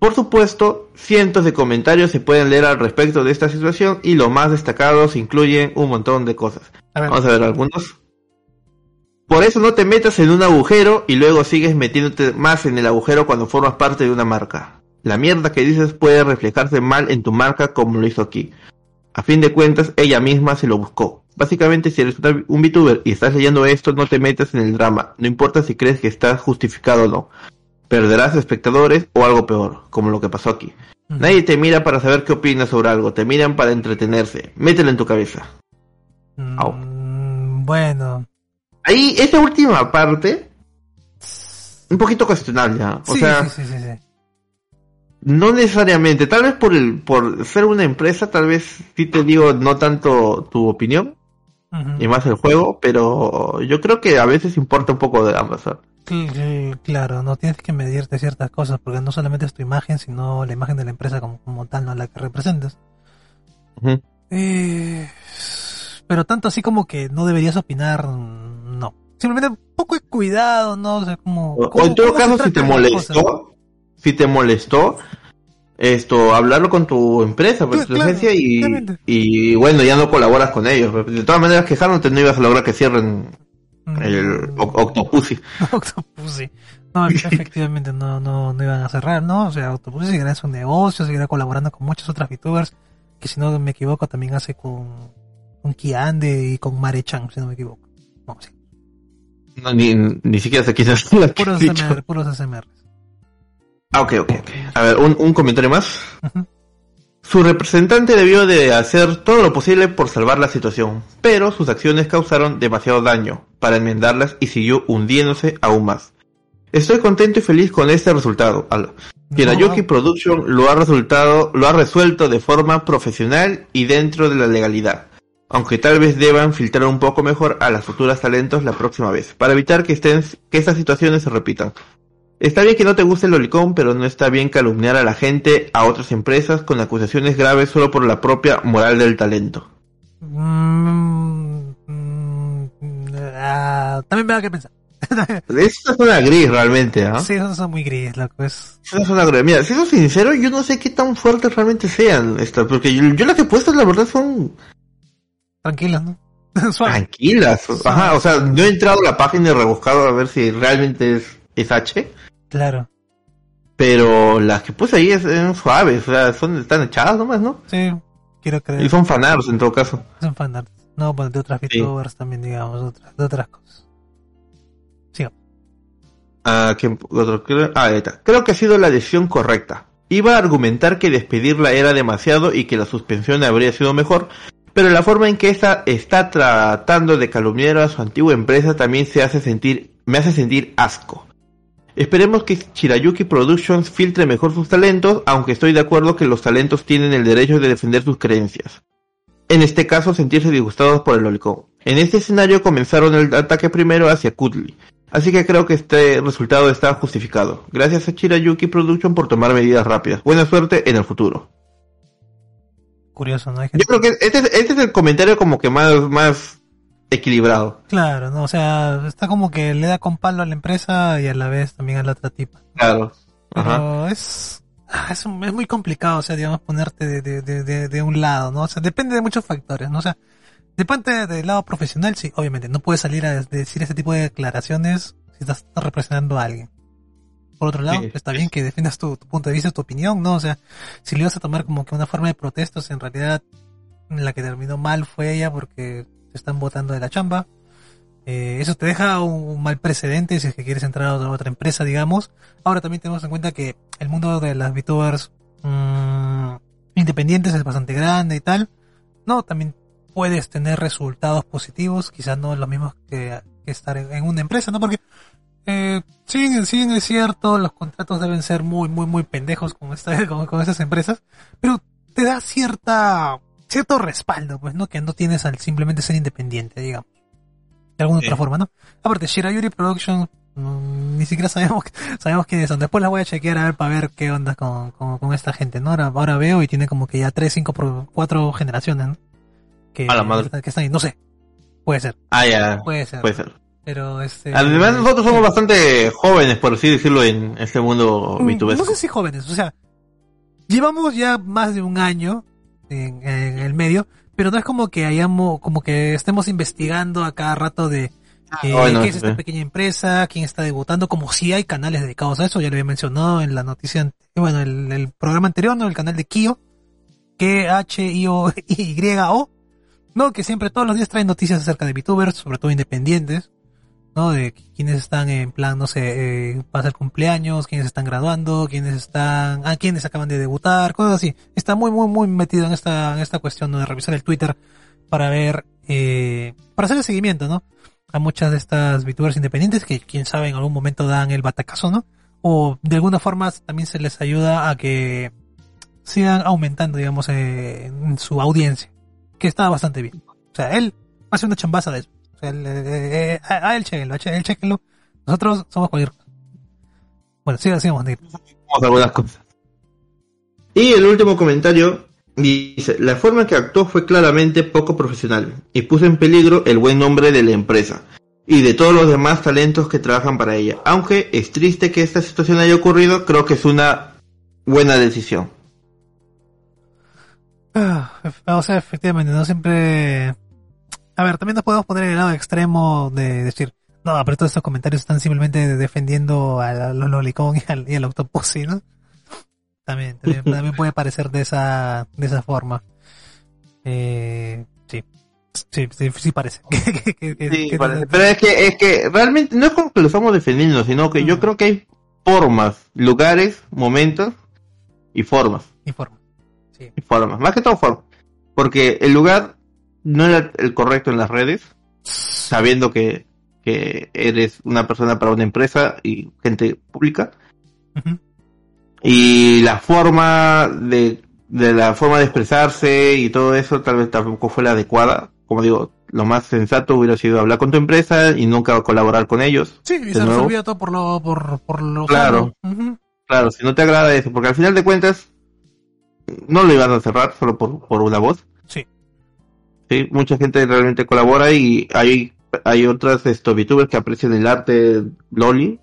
Por supuesto, cientos de comentarios se pueden leer al respecto de esta situación y los más destacados incluyen un montón de cosas. A Vamos a ver algunos. Por eso no te metas en un agujero y luego sigues metiéndote más en el agujero cuando formas parte de una marca. La mierda que dices puede reflejarse mal en tu marca como lo hizo aquí. A fin de cuentas, ella misma se lo buscó. Básicamente, si eres un VTuber y estás leyendo esto, no te metas en el drama. No importa si crees que está justificado o no. Perderás espectadores o algo peor, como lo que pasó aquí. Nadie te mira para saber qué opinas sobre algo, te miran para entretenerse. Mételo en tu cabeza. Au. Mm, bueno, Ahí, esa última parte, un poquito cuestionable. O sí, sea, sí, sí, sí, sí. No necesariamente, tal vez por el, por ser una empresa, tal vez sí te digo no tanto tu opinión y más el juego, pero yo creo que a veces importa un poco de ambas. Cl- cl- Claro, no tienes que medirte ciertas cosas porque no solamente es tu imagen, sino la imagen de la empresa como, como tal, no la que representas. Eh, pero tanto así como que no deberías opinar, no. Simplemente un poco de cuidado, ¿no? O sea, como... O, en todo caso, si te molestó. Si te molestó, esto, hablarlo con tu empresa, pues, Cla- tu claro, agencia, y, y bueno, ya no colaboras con ellos. pues, De todas maneras, quejándote no ibas a lograr que cierren el Octopussy. [laughs] Octopussy. No, [laughs] efectivamente no, no, no iban a cerrar, ¿no? O sea, Octopussy seguirá en su negocio, seguirá colaborando con muchas otras VTubers, que si no me equivoco también hace con, con Kiande y con Mare-chan, si no me equivoco. No, sí. No, ni, ni siquiera la que Puros. SMR, puros SMR. Ah, ok, ok, ok. A ver, un, un comentario más. Su representante debió de hacer todo lo posible por salvar la situación, pero sus acciones causaron demasiado daño para enmendarlas y siguió hundiéndose aún más. Estoy contento y feliz con este resultado. Al- Hirayuki No, Production lo ha resultado, lo ha resuelto de forma profesional y dentro de la legalidad. Aunque tal vez deban filtrar un poco mejor a las futuras talentos la próxima vez, para evitar que estén, que estas situaciones se repitan. Está bien que no te guste el lolicón, pero no está bien calumniar a la gente, a otras empresas, con acusaciones graves solo por la propia moral del talento. Mm, mm, ah, también me da que pensar. [laughs] Es una gris realmente, ¿ah? Sí, esos son muy gris, loco. Es... Es una gris. Mira, si soy sincero, yo no sé qué tan fuertes realmente sean estas, porque yo, yo las que he puesto la verdad son Tranquilos, ¿no? [laughs] Tranquilas. Ajá, o sea, no he entrado a la página y rebuscado a ver si realmente es, es H, Claro. pero las que puse ahí es- son suaves, o sea, son, están echadas nomás, ¿no? Sí, quiero creer. Y son fanarts en todo caso. Son fanarts. No, pues de otras Sí. VTubers también, digamos, otras, de otras cosas. Siga. Ah, ¿quién- otro? Creo- ah, ahí está. Creo que ha sido la decisión correcta. Iba a argumentar que despedirla era demasiado y que la suspensión habría sido mejor, pero la forma en que esta está tratando de calumniar a su antigua empresa también se hace sentir, me hace sentir asco. Esperemos que Shirayuki Productions filtre mejor sus talentos, aunque estoy de acuerdo que los talentos tienen el derecho de defender sus creencias. En este caso, sentirse disgustados por el lolicón. En este escenario comenzaron el ataque primero hacia Kudli, Así que creo que este resultado está justificado. Gracias a Chirayuki Production por tomar medidas rápidas. Buena suerte en el futuro. Curioso, ¿no? Hay Yo creo que este, es- este es el comentario como que más, más equilibrado. Claro, ¿no? O sea, está como que le da con palo a la empresa y a la vez también a la otra tipa. Claro. Ajá. Pero es, ah, es, un- es muy complicado, o sea, digamos, ponerte de, de, de, un lado, ¿no? O sea, depende de muchos factores, ¿no? O sea, depende del lado profesional, sí, obviamente, no puedes salir a decir ese tipo de declaraciones si estás representando a alguien. Por otro lado, Sí. está bien que defiendas tu, tu punto de vista, tu opinión, ¿no? O sea, si lo ibas a tomar como que una forma de protestos, en realidad la que terminó mal fue ella porque te están votando de la chamba. Eh, eso te deja un, mal precedente si es que quieres entrar a otra, empresa, digamos. Ahora también tenemos en cuenta que el mundo de las VTubers mm, independientes es bastante grande y tal. No, también puedes tener resultados positivos, quizás no los mismos que, que estar en, en una empresa, ¿no? Porque eh, sí, sí, es cierto, los contratos deben ser muy, muy, muy pendejos con, esta, [laughs] con, con estas empresas, pero te da cierta cierto respaldo, pues, ¿no? Que no tienes al simplemente ser independiente, digamos. De alguna Sí. otra forma, ¿no? Aparte, Shirayuri Productions, mm, ni siquiera sabemos, [laughs] sabemos quiénes son. Después las voy a chequear a ver para ver qué onda con, con, con esta gente, ¿no? Ahora, ahora veo y tiene como que ya tres, cinco, cuatro generaciones, ¿no? Que, A la madre. que están ahí, no sé. Puede ser, Ah, ya. puede ser. Puede ser. Pero este. Además, nosotros somos bastante jóvenes, por así decirlo, en este mundo Mm, VTubesco. No sé si jóvenes, o sea, llevamos ya más de un año en, en el medio, pero no es como que hayamos, como que estemos investigando a cada rato de eh, bueno, qué es esta sí. pequeña empresa, quién está debutando, como si hay canales dedicados a eso, ya lo había mencionado en la noticia, bueno, el, el programa anterior, ¿no? El canal de Kio, que H I O Y O, ¿no? Que siempre todos los días traen noticias acerca de VTubers, sobre todo independientes, De quienes están en plan, no sé, eh, pasa el cumpleaños, quienes están graduando, quienes están, ah, quienes acaban de debutar, cosas así. Está muy, muy, muy metido en esta, en esta cuestión de revisar el Twitter para ver, eh, para hacer el seguimiento, ¿no? A muchas de estas VTubers independientes que quién sabe en algún momento dan el batacazo, ¿no? O de alguna forma también se les ayuda a que sigan aumentando, digamos, eh, su audiencia, que está bastante bien. O sea, él hace una chambaza de eso. Sea, él, eh, eh, a, a él chequenlo, a él chequenlo. Nosotros somos cualquier cosa. Bueno, siga, sigamos, Negro. Vamos a algunas cosas. Y el último comentario dice, la forma que actuó fue claramente poco profesional y puso en peligro el buen nombre de la empresa y de todos los demás talentos que trabajan para ella. Aunque es triste que esta situación haya ocurrido, creo que es una buena decisión. Ah, o sea, efectivamente, no siempre... A ver, también nos podemos poner en el lado extremo de decir, no, pero todos estos comentarios están simplemente defendiendo a los lolicón y al, y al octopussy, ¿no? También, también, [laughs] también puede parecer de esa, de esa forma. Eh, sí. Sí, sí, sí parece. [laughs] Que- que- que- Sí, parece. pero es que, es que realmente no es como que lo estamos defendiendo, sino que yo Mm. creo que hay formas, lugares, momentos y formas. y forma. Sí. y formas, más que todo formas. Porque el lugar no era el correcto en las redes, sabiendo que, que eres una persona para una empresa y gente pública. Y la forma de, de la forma de expresarse y todo eso tal vez tampoco fue la adecuada. Como digo, lo más sensato hubiera sido hablar con tu empresa y nunca colaborar con ellos. Sí, y se resolvía todo por lo, por, por lo Claro. Claro, si no te agrada eso, porque al final de cuentas no lo iban a cerrar solo por, por una voz. Sí. Mucha gente realmente colabora y hay, hay otras esto, VTubers que aprecian el arte Loli,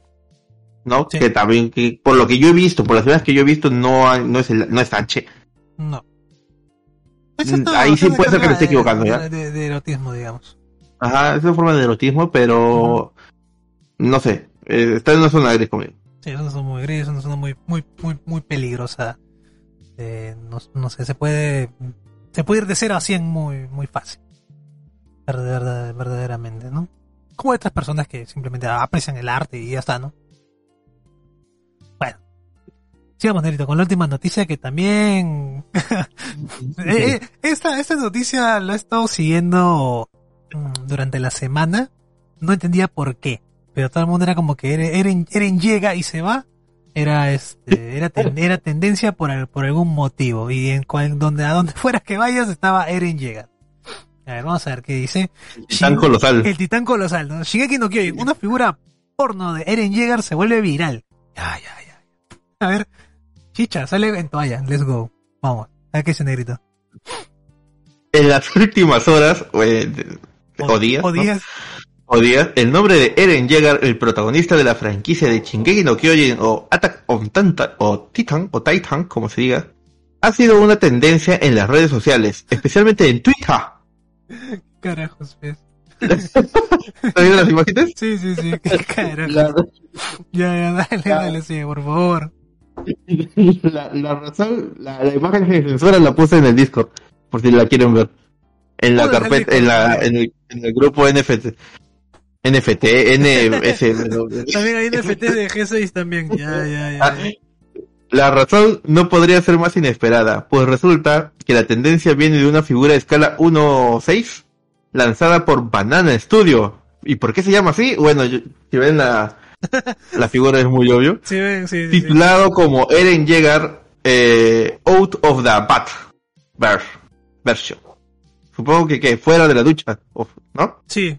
¿no? Sí. Que también, que por lo que yo he visto, por las veces que yo he visto, no, hay- no es el, no es H. No. Mm, ahí sí puede ser que me esté equivocando, de, ¿ya? De, de erotismo, digamos. Ajá, es una forma de erotismo, pero no sé, eh, está en una zona gris conmigo. Sí, es una zona muy gris, es una zona muy, muy, muy, muy peligrosa. Eh, no, no sé, se puede, se puede ir de 0 a 100 muy, muy fácil. Verdaderamente, ¿no? Como otras personas que simplemente aprecian el arte y ya está, ¿no? Bueno. Sigamos, Nerito, con la última noticia que también... [laughs] Eh, eh, esta, esta noticia la he estado siguiendo mm, durante la semana. No entendía por qué. Pero todo el mundo era como que Eren, Eren, Eren llega y se va. Era este, era, ten- era tendencia por, al- por algún motivo. Y en cual, donde, a donde [laughs] fuera que vayas estaba Eren llega. A ver, vamos a ver qué dice. Shin- colosal. El titán colosal, ¿no? Shingeki no Kyojin, una figura porno de Eren Yeager se vuelve viral. Ya, ya, ya. A ver, chicha, sale en toalla, let's go. Vamos, a ver qué dice negrito. En las últimas horas, o, eh, o días, O días. El nombre de Eren Yeager, el protagonista de la franquicia de Shingeki no Kyojin o Attack on Titan o Titan o Titan, como se diga, ha sido una tendencia en las redes sociales, especialmente en Twitter. [laughs] Carajos, pues. [laughs] ¿Estás viendo las imágenes? Sí, sí, sí, [laughs] carajos. La, Ya, ya, dale, dale, sí, por favor. la, la razón, la, la imagen que censura la puse en el Discord, por si la quieren ver. En la carpeta, en la, en el, en el grupo NFT. NFT, NS. También hay NFT de G6 también. Ya, ya, ya. Ah, La razón no podría ser más inesperada, pues resulta que la tendencia viene de una figura de escala 1.6 lanzada por Banana Studio. ¿Y por qué se llama así? Bueno, yo- si ven la, la figura es muy obvio. Sí, ven, sí. Titulado como Eren Yeager eh, Out of the Bat version. Supongo que, que fuera de la ducha, ¿no? Sí.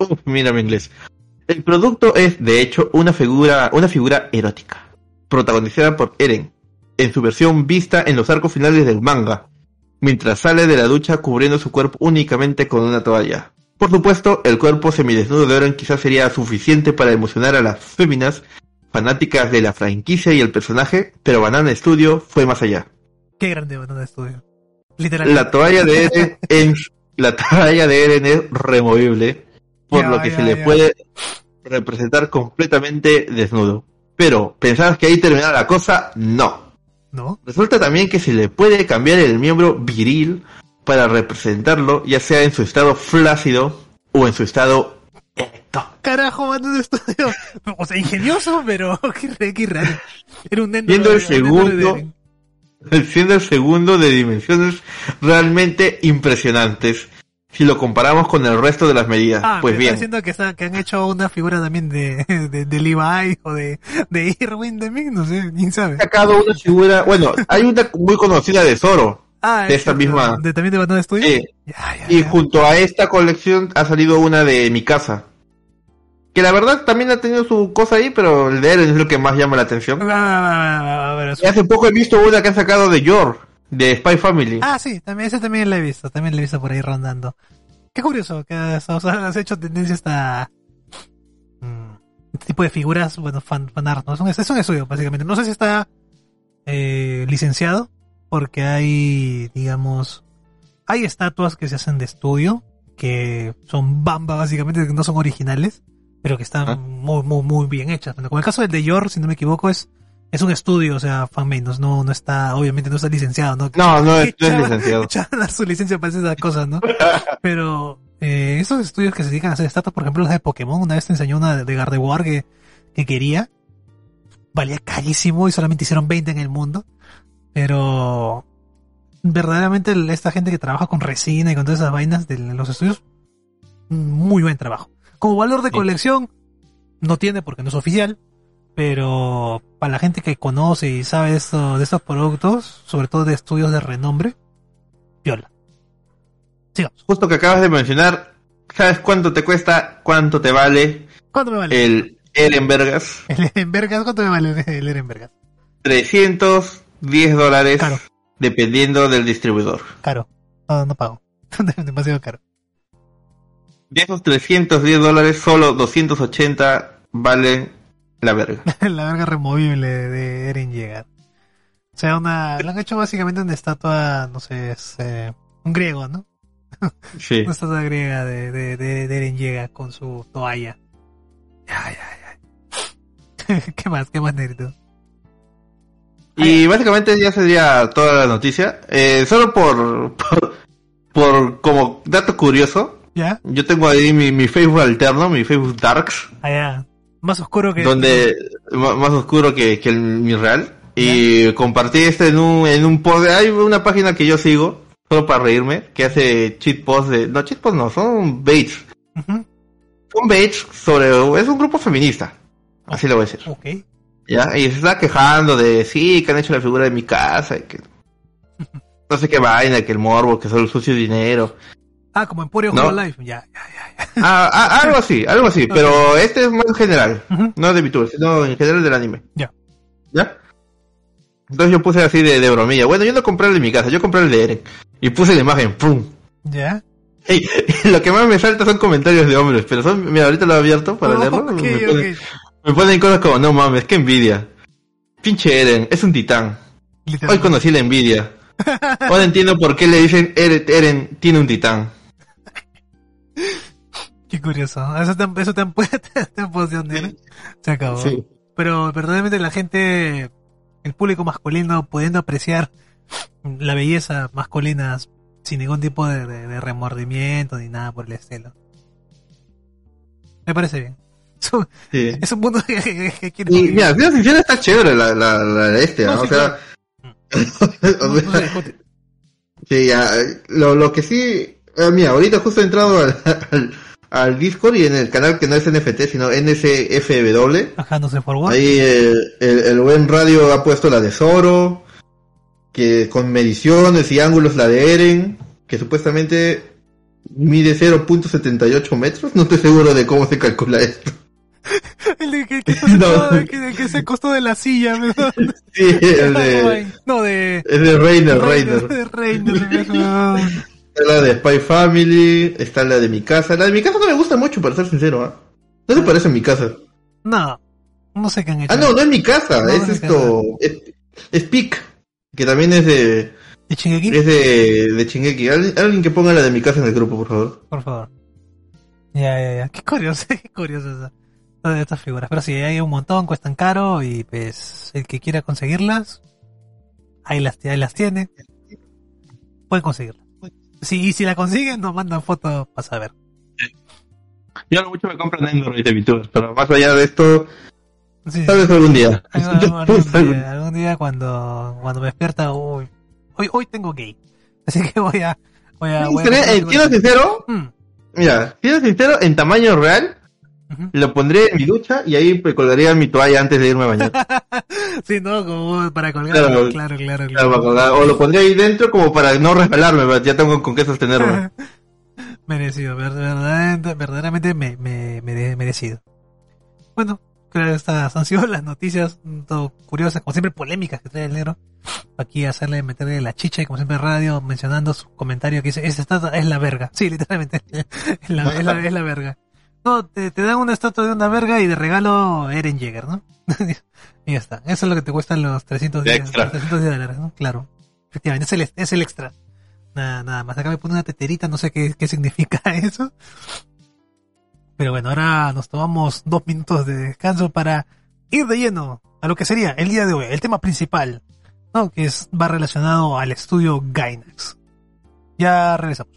Uf, [laughs] mira mi inglés. El producto es, de hecho, una figura, una figura erótica, protagonizada por Eren, en su versión vista en los arcos finales del manga, mientras sale de la ducha cubriendo su cuerpo únicamente con una toalla. Por supuesto, el cuerpo semidesnudo de Eren quizás sería suficiente para emocionar a las féminas fanáticas de la franquicia y el personaje, pero Banana Studio fue más allá. Qué grande Banana Studio. Literalmente. La toalla de Eren en, la toalla de Eren es removible, por Ya, lo que ya, se le ya. puede representar completamente desnudo. Pero, ¿pensabas que ahí terminaba la cosa? No. ¿No? Resulta también que se le puede cambiar el miembro viril para representarlo, ya sea en su estado flácido o en su estado erecto. Carajo, Banana Studio. O sea, ingenioso, pero [laughs] qué, re- qué raro. Era un neno. Viendo el de segundo, [laughs] siendo el segundo de dimensiones realmente impresionantes si lo comparamos con el resto de las medidas. Ah, pues me bien, está diciendo que, que han hecho una figura también de, de, de Levi o de, de Irwin también, no sé, quién sabe. sacado una figura, bueno, hay una muy conocida de Zoro, Ah, de es esta cierto, misma- De, también de Banana Studio. Sí. Ya, ya, y ya. junto a esta colección ha salido una de mi casa. Que la verdad también ha tenido su cosa ahí, pero el de Eren es lo que más llama la atención. Ah, ah, ah, ah, hace poco he visto una que han sacado de Yor, de Spy Family. Ah, sí, también, ese también lo he visto, también lo he visto por ahí rondando. Qué curioso que has, o sea, has hecho tendencia a esta mm, este tipo de figuras, bueno, fan, fan art, ¿no? Es un, es un estudio, básicamente. No sé si está eh, licenciado, porque hay, digamos, hay estatuas que se hacen de estudio, que son bamba, básicamente, que no son originales, pero que están Ah. muy, muy, muy bien hechas. Como el caso del de Yor, si no me equivoco, es, es un estudio, o sea, fanmade, no, no, está, obviamente no está licenciado, ¿no? No, no es, [laughs] no es licenciado. dar su licencia para esas cosas, ¿no? [laughs] Pero eh, esos estudios que se dedican a hacer estatuas, por ejemplo, los de Pokémon, una vez te enseñó una de Gardevoir que, que quería. Valía carísimo y solamente hicieron 20 en el mundo. Pero verdaderamente esta gente que trabaja con resina y con todas esas vainas de los estudios, muy buen trabajo. Como valor de colección, no tiene porque no es oficial, pero para la gente que conoce y sabe de, esto, de estos productos, sobre todo de estudios de renombre, viola. Sigamos. Justo que acabas de mencionar, ¿sabes cuánto te cuesta? ¿Cuánto te vale ¿Cuánto me vale? el Eren Vergas? El Erenbergas, ¿cuánto me vale el Erenbergas? 310 dólares, Caro. dependiendo del distribuidor. Caro. No, no pago. [laughs] Demasiado caro. De esos 310 dólares, solo 280 valen la verga. [laughs] la verga removible de Eren llega. O sea, una, le han hecho básicamente una estatua, no sé, es eh, un griego, ¿no? [laughs] Sí. Una estatua griega de, de, de, de Eren llega con su toalla. Ya, ya, ya. ¿Qué más? ¿Qué más, Nerito? Y básicamente ya sería toda la noticia. Eh, solo por, [laughs] por, por como dato curioso, ¿Ya? yo tengo ahí mi, mi Facebook alterno, mi Facebook Darks, Allá. Más oscuro que... donde más oscuro que, que el, mi real. Y compartí este en un, en un post. Hay una página que yo sigo, solo para reírme, que hace cheat posts de... No, cheat posts no, son baits. Ujú. Son baits sobre... Es un grupo feminista. Así lo voy a decir. Ok. ¿Ya? Y se está quejando de, sí, que han hecho la figura de mi casa, y que... [laughs] No sé qué vaina, que el morbo, que solo sucio dinero. Ah, como Emporio No. Hololive. Ya, ya, ya, ya. Ah, ah, algo así, algo así, pero este es más general. Ujú. No de VTuber, sino en general del anime. Ya. ¿Ya? Entonces yo puse así de, de bromilla. Bueno, yo no compré el de mi casa, yo compré el de Eren. Y puse la imagen, ¡pum! ¿Ya? Ey, [laughs] lo que más me salta son comentarios de hombres, pero son, mira, ahorita lo he abierto para Oh, leerlo. me, ponen, ok. me ponen cosas como, no mames, qué envidia. Pinche Eren, es un titán. Hoy conocí la envidia. [laughs] Ahora entiendo por qué le dicen Eren, Eren tiene un titán. Qué curioso. Eso te, eso te [laughs] te. Se acabó. Pero verdaderamente la gente, el público masculino, pudiendo apreciar la belleza masculina sin ningún tipo de, de- de remordimiento ni nada por el estilo. Me parece bien. [laughs] Es un, Sí. es un mundo [laughs] que, que- que quiere Y mira, sincero, está chévere la, la, este, No, ¿no? sí, o sea, o sí, ya, eh, lo, lo que sí, eh, mira, ahorita justo he entrado al, al, al Discord y en el canal que no es NFT, sino por what. ahí el, el buen radio ha puesto la de Zoro, que con mediciones y ángulos la de Eren, que supuestamente mide 0.78 metros, no estoy seguro de cómo se calcula esto. [laughs] El de que, que, No. [laughs] que, que- se costó de la silla, ¿verdad? [laughs] Sí, el de, No, de... es de Reiner, Reiner. De Reiner. Está la de Spy Family, está la de mi casa. La de mi casa no me gusta mucho, para ser sincero, ¿ah? No se parece a mi casa. No, no sé qué han hecho. Ah, no, no es mi casa, No, es no esto, es, es Peak, que también es de, ¿De Shingeki? es de, de Shingeki. Alguien, alguien que ponga la de mi casa en el grupo, por favor. Por favor. Ya, ya, ya. Qué curioso, [laughs] qué curioso eso. Todas estas figuras. Pero sí, hay un montón, cuestan caro y pues el que quiera conseguirlas, ahí las, ahí las tiene. Pueden conseguirlas. Sí, y si la consiguen, nos mandan fotos para saber. Yo a lo mucho me compran Android de VTubers, pero más allá de esto, Sí, tal vez algún día. algún, [laughs] algún día, algún día cuando, cuando me despierta, uy, hoy, hoy tengo gay. [laughs] Así que voy a, voy a, voy a eh, siendo sincero, Mm, mira, siendo sincero, en tamaño real, lo pondré en mi ducha y ahí pues, colgaría mi toalla antes de irme a bañar. [laughs] [laughs] Sí, no, como para colgar. Claro. Claro, claro, claro. Para colgar. O lo pondría ahí dentro como para no resbalarme, ya tengo con qué sostenerme. [laughs] Merecido, ver- verdaderamente, verdaderamente me, me, me- merecido. Bueno, creo que estas han sido las noticias todo curiosas, como siempre polémicas que trae el negro. Aquí hacerle meterle la chicha y como siempre radio mencionando su comentario que dice, esa estatua es la verga. Sí, literalmente, [laughs] es la, es la, es la verga. No, te, te dan una estatua de una verga y de regalo Eren Jäger, ¿no? Y ya está. Eso es lo que te cuestan los 300 De días, extra. los 300 dólares, ¿no? Claro. Efectivamente, es el, es el extra. Nada, nada más. Acá me pone una teterita, no sé qué, qué significa [laughs] eso. Pero bueno, ahora nos tomamos dos minutos de descanso para ir de lleno a lo que sería el día de hoy, el tema principal, ¿no? Que es, va relacionado al estudio Gainax. Ya regresamos.